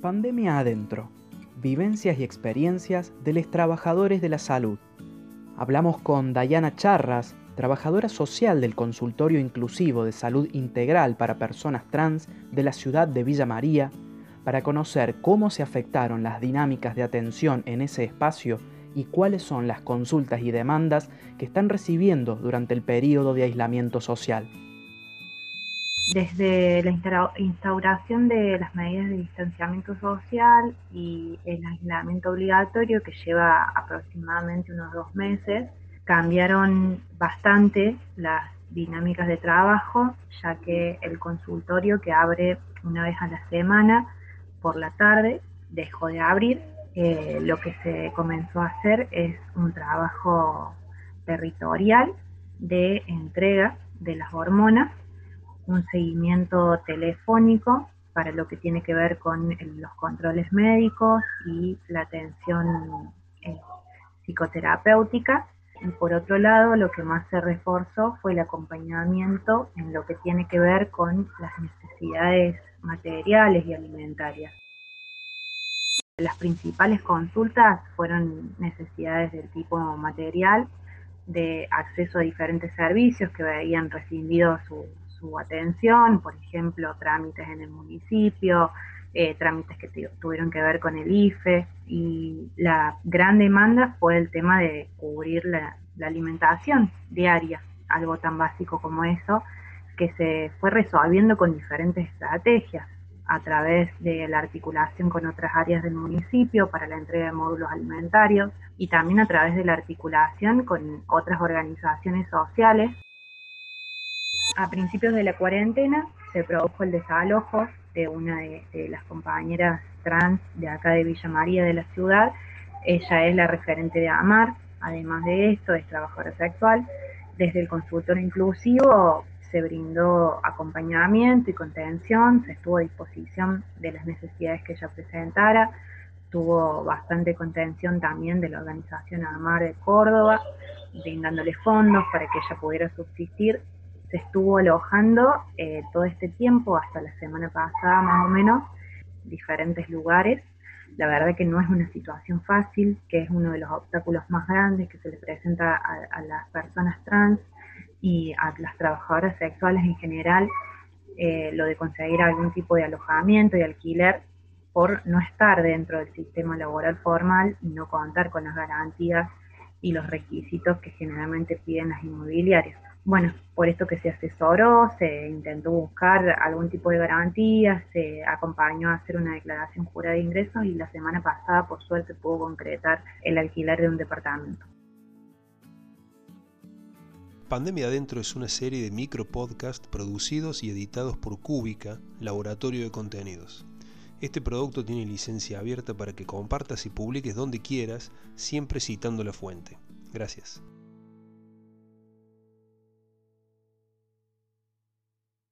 Pandemia adentro. Vivencias y experiencias de los trabajadores de la salud. Hablamos con Dayana Charras, trabajadora social del Consultorio Inclusivo de Salud Integral para Personas Trans de la ciudad de Villa María, para conocer cómo se afectaron las dinámicas de atención en ese espacio y cuáles son las consultas y demandas que están recibiendo durante el periodo de aislamiento social. Desde la instauración de las medidas de distanciamiento social y el aislamiento obligatorio que lleva aproximadamente unos dos meses, cambiaron bastante las dinámicas de trabajo, ya que el consultorio que abre una vez a la semana por la tarde dejó de abrir. Eh, lo que se comenzó a hacer es un trabajo territorial de entrega de las hormonas un seguimiento telefónico para lo que tiene que ver con los controles médicos y la atención eh, psicoterapéutica. Y por otro lado, lo que más se reforzó fue el acompañamiento en lo que tiene que ver con las necesidades materiales y alimentarias. Las principales consultas fueron necesidades del tipo material, de acceso a diferentes servicios que habían recibido su, su atención, por ejemplo, trámites en el municipio, eh, trámites que tuvieron que ver con el IFE y la gran demanda fue el tema de cubrir la, alimentación diaria, algo tan básico como eso, que se fue resolviendo con diferentes estrategias a través de la articulación con otras áreas del municipio para la entrega de módulos alimentarios y también a través de la articulación con otras organizaciones sociales a principios de la cuarentena se produjo el desalojo de una de, las compañeras trans de acá de Villa María de la ciudad. Ella es la referente de AMAR, además de esto es trabajadora sexual. Desde el consultor inclusivo se brindó acompañamiento y contención, se estuvo a disposición de las necesidades que ella presentara, tuvo bastante contención también de la organización AMAR de Córdoba, brindándole fondos para que ella pudiera subsistir se estuvo alojando eh, todo este tiempo, hasta la semana pasada más o menos, diferentes lugares. La verdad que no es una situación fácil, que es uno de los obstáculos más grandes que se le presenta a, las personas trans y a las trabajadoras sexuales en general, eh, lo de conseguir algún tipo de alojamiento y alquiler por no estar dentro del sistema laboral formal y no contar con las garantías y los requisitos que generalmente piden las inmobiliarias bueno, por esto que se asesoró, se intentó buscar algún tipo de garantía, se acompañó a hacer una declaración jurada de ingresos y la semana pasada, por suerte, pudo concretar el alquiler de un departamento. Pandemia Adentro es una serie de micro podcasts producidos y editados por Cúbica, Laboratorio de Contenidos. Este producto tiene licencia abierta para que compartas y publiques donde quieras, siempre citando la fuente. Gracias.